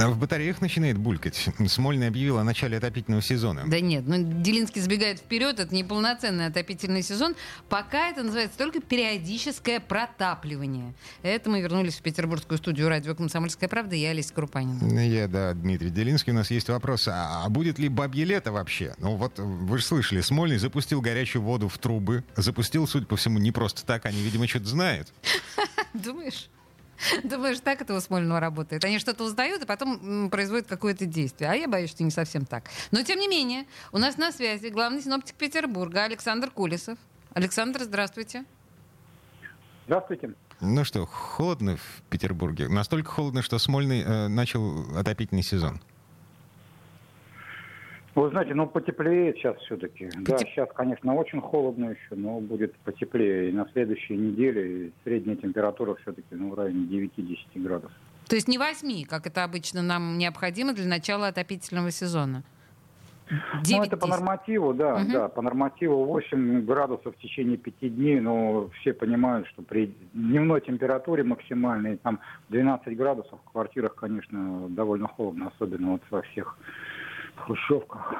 А в батареях начинает булькать. Смольный объявил о начале отопительного сезона. Да нет, ну Делинский забегает вперед, это не полноценный отопительный сезон. Пока это называется только периодическое протапливание. Это мы вернулись в петербургскую студию радио «Комсомольская правда» я, Олеся Крупанина. Я, да, Дмитрий Делинский. У нас есть вопрос, а, а будет ли бабье лето вообще? Ну вот вы же слышали, Смольный запустил горячую воду в трубы. Запустил, судя по всему, не просто так. Они, видимо, что-то знают. Думаешь? Думаешь, так это у Смольного работает? Они что-то узнают и потом производят какое-то действие. А я боюсь, что не совсем так. Но, тем не менее, у нас на связи главный синоптик Петербурга Александр Кулесов. Александр, здравствуйте. Здравствуйте. Ну что, холодно в Петербурге? Настолько холодно, что Смольный э, начал отопительный сезон. Вы знаете, ну потеплеет сейчас все-таки. Потеп... Да, сейчас, конечно, очень холодно еще, но будет потеплее. И на следующей неделе средняя температура все-таки ну, в районе 9-10 градусов. То есть не 8, как это обычно нам необходимо для начала отопительного сезона? 9, ну, это по нормативу, да, угу. да, по нормативу 8 градусов в течение 5 дней, но все понимают, что при дневной температуре максимальной, там 12 градусов в квартирах, конечно, довольно холодно, особенно вот во всех хрущевках.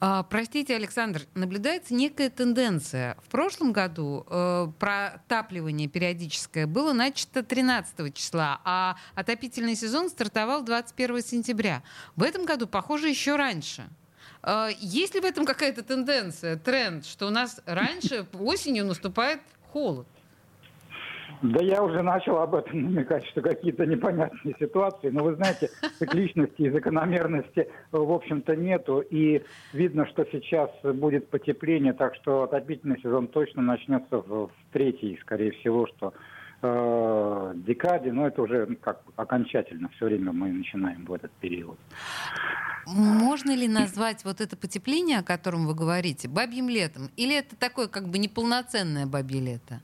А, простите, Александр, наблюдается некая тенденция. В прошлом году э, протапливание периодическое было начато 13 числа, а отопительный сезон стартовал 21 сентября. В этом году, похоже, еще раньше. Э, есть ли в этом какая-то тенденция, тренд, что у нас раньше осенью наступает холод? Да я уже начал об этом намекать, что какие-то непонятные ситуации. Но вы знаете, цикличности и закономерности, в общем-то, нету. И видно, что сейчас будет потепление, так что отопительный сезон точно начнется в, в третьей, скорее всего, что э, декаде, но это уже как окончательно все время мы начинаем в этот период. Можно ли назвать вот это потепление, о котором вы говорите, бабьим летом? Или это такое как бы неполноценное бабье лето?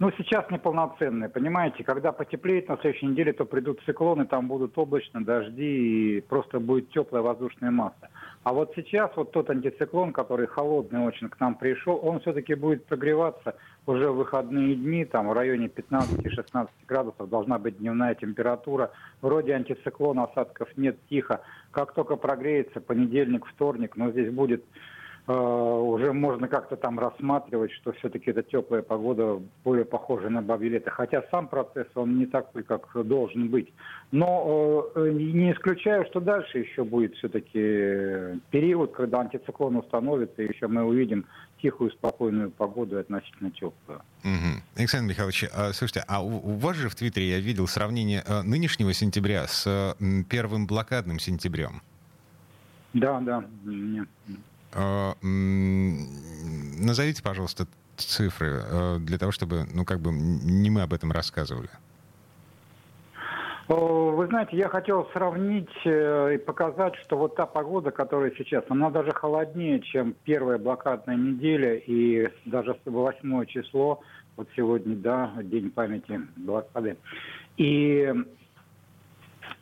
Ну, сейчас неполноценные, понимаете, когда потеплеет на следующей неделе, то придут циклоны, там будут облачно, дожди, и просто будет теплая воздушная масса. А вот сейчас вот тот антициклон, который холодный очень к нам пришел, он все-таки будет прогреваться уже в выходные дни, там в районе 15-16 градусов должна быть дневная температура. Вроде антициклона осадков нет, тихо. Как только прогреется, понедельник, вторник, но здесь будет уже можно как-то там рассматривать, что все-таки эта теплая погода более похожа на бабье лето. Хотя сам процесс, он не такой, как должен быть. Но э, не исключаю, что дальше еще будет все-таки период, когда антициклон установится, и еще мы увидим тихую, спокойную погоду и относительно теплую. Угу. Александр Михайлович, а, слушайте, а у, у вас же в Твиттере я видел сравнение нынешнего сентября с первым блокадным сентябрем. Да, да. А, назовите, пожалуйста, цифры э, для того, чтобы, ну, как бы не мы об этом рассказывали. Вы знаете, я хотел сравнить э, и показать, что вот та погода, которая сейчас, она даже холоднее, чем первая блокадная неделя и даже восьмое число, вот сегодня, да, День памяти блокады. И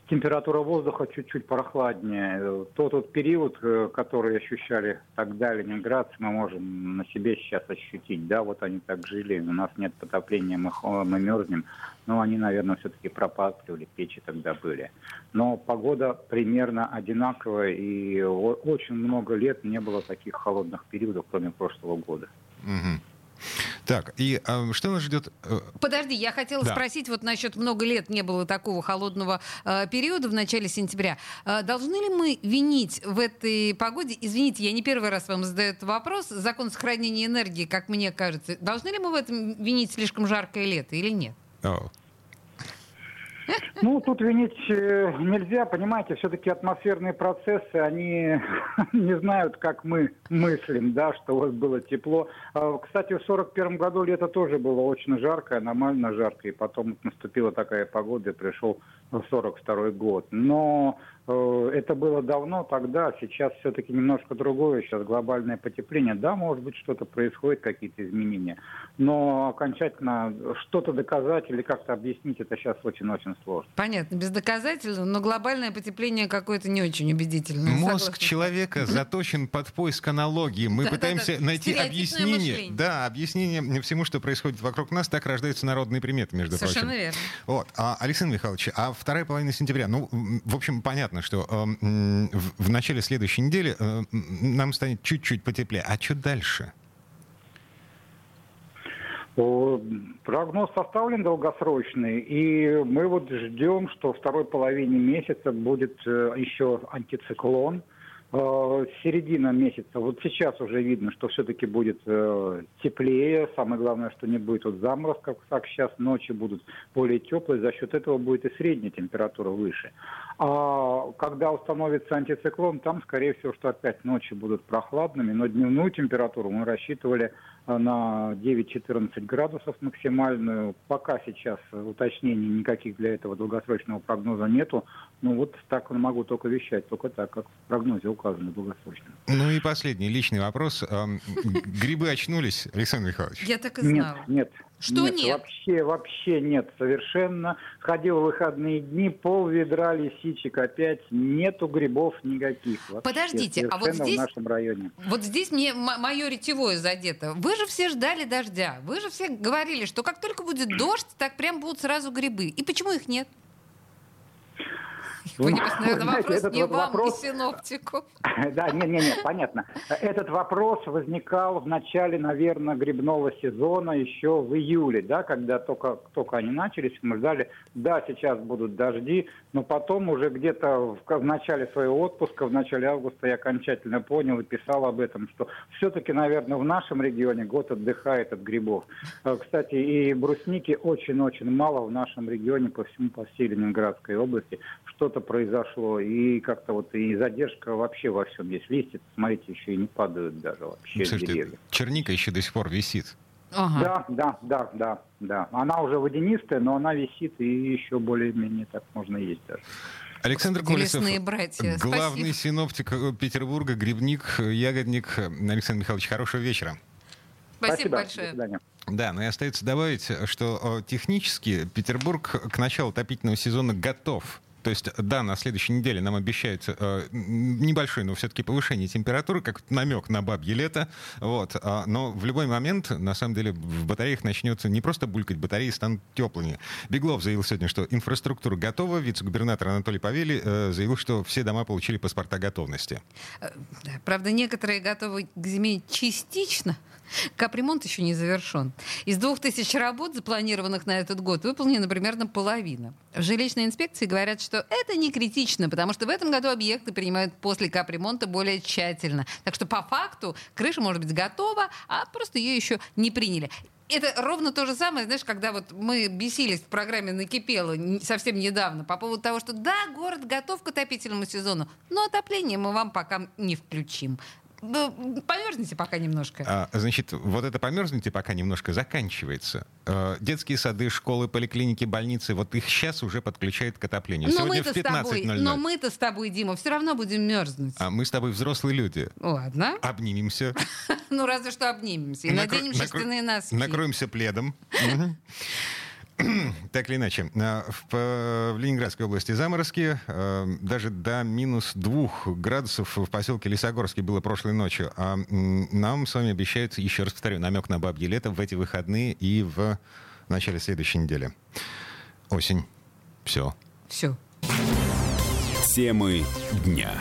температура воздуха чуть-чуть прохладнее. Тот тот период, э, который ощущали тогда ленинградцы, мы можем на себе сейчас ощутить. Да, вот они так жили, у нас нет потопления, мы, мы мерзнем. Но они, наверное, все-таки пропатривали, печи тогда были. Но погода примерно одинаковая, и очень много лет не было таких холодных периодов, кроме прошлого года. Угу. Так, и э, что нас ждет? Э, Подожди, я хотела да. спросить вот насчет много лет не было такого холодного э, периода в начале сентября. Э, должны ли мы винить в этой погоде, извините, я не первый раз вам задаю этот вопрос, закон сохранения энергии, как мне кажется, должны ли мы в этом винить слишком жаркое лето или нет? Oh. Ну, тут винить э, нельзя, понимаете, все-таки атмосферные процессы, они не знают, как мы мыслим, да, что вот было тепло. А, кстати, в 41 году лето тоже было очень жаркое, аномально жарко, и потом наступила такая погода, и пришел 42 год. Но Э, это было давно тогда, сейчас все-таки немножко другое, сейчас глобальное потепление. Да, может быть, что-то происходит, какие-то изменения, но окончательно что-то доказать или как-то объяснить, это сейчас очень-очень сложно. Понятно, без доказательств, но глобальное потепление какое-то не очень убедительное. Мозг Согласна. человека заточен под поиск аналогии. Мы пытаемся найти объяснение. Да, объяснение всему, что происходит вокруг нас, так рождаются народные приметы, между Совершенно прочим. верно. Вот. А, Александр Михайлович, а вторая половина сентября, ну, в общем, понятно, что э, в, начале следующей недели э, нам станет чуть-чуть потеплее. А что дальше? Прогноз составлен долгосрочный, и мы вот ждем, что второй половине месяца будет э, еще антициклон, середина месяца. Вот сейчас уже видно, что все-таки будет э, теплее. Самое главное, что не будет вот заморозков, как сейчас ночи будут более теплые. За счет этого будет и средняя температура выше. А когда установится антициклон, там, скорее всего, что опять ночи будут прохладными. Но дневную температуру мы рассчитывали э, на 9-14 градусов максимальную. Пока сейчас уточнений никаких для этого долгосрочного прогноза нету. Ну вот так могу только вещать, только так, как в прогнозе указано долгосрочно. Ну и последний личный вопрос. Грибы очнулись, Александр Михайлович? Я так и знала. Нет, нет. Что нет? нет? Вообще, вообще нет, совершенно. Ходил в выходные дни, пол ведра лисичек опять, нету грибов никаких. Вообще, Подождите, а вот здесь... в нашем районе. Вот здесь мне мое ретевое задето. Вы же все ждали дождя. Вы же все говорили, что как только будет дождь, так прям будут сразу грибы. И почему их нет? Понимаете, наверное, вопрос этот не вот вам, вопрос... не синоптику. Да, не-не-не, понятно. Этот вопрос возникал в начале, наверное, грибного сезона еще в июле, да, когда только, только они начались, мы ждали, да, сейчас будут дожди, но потом уже где-то в, в начале своего отпуска, в начале августа я окончательно понял и писал об этом, что все-таки, наверное, в нашем регионе год отдыхает от грибов. Э, кстати, и брусники очень-очень мало в нашем регионе по всему, по всей Ленинградской области. Что-то произошло, и как-то вот и задержка вообще во всем есть. Листья, смотрите, еще и не падают даже вообще Слушайте, деревья. черника еще до сих пор висит. Ага. Да, да, да, да, да. Она уже водянистая, но она висит и еще более-менее так можно есть даже. Александр Колесов, братья. главный Спасибо. синоптик Петербурга, грибник, ягодник. Александр Михайлович, хорошего вечера. Спасибо, Спасибо большое. Да, но и остается добавить, что технически Петербург к началу отопительного сезона готов то есть, да, на следующей неделе нам обещается э, небольшое, но все-таки повышение температуры, как намек на бабье лето. Вот. А, но в любой момент, на самом деле, в батареях начнется не просто булькать, батареи станут теплыми. Беглов заявил сегодня, что инфраструктура готова. Вице-губернатор Анатолий Павели э, заявил, что все дома получили паспорта готовности. Э, правда, некоторые готовы к зиме частично. Капремонт еще не завершен. Из двух тысяч работ, запланированных на этот год, выполнена примерно половина. В жилищной инспекции говорят, что это не критично, потому что в этом году объекты принимают после капремонта более тщательно. Так что по факту крыша может быть готова, а просто ее еще не приняли это ровно то же самое, знаешь, когда вот мы бесились в программе «Накипело» совсем недавно по поводу того, что да, город готов к отопительному сезону, но отопление мы вам пока не включим. Ну, померзните пока немножко. А, значит, вот это померзните пока немножко заканчивается. А, детские сады, школы, поликлиники, больницы, вот их сейчас уже подключают к отоплению. Но Сегодня в 15.00. Но мы-то с тобой, Дима, все равно будем мерзнуть. А мы с тобой взрослые люди. Ладно. Обнимемся. Ну, разве что обнимемся. И наденем шерстяные носки. Накроемся пледом. Так или иначе, э, в, в Ленинградской области заморозки э, даже до минус двух градусов в поселке Лесогорский было прошлой ночью. А нам с вами обещают, еще раз повторю, намек на бабье лето в эти выходные и в начале следующей недели. Осень. Все. Все. Темы дня.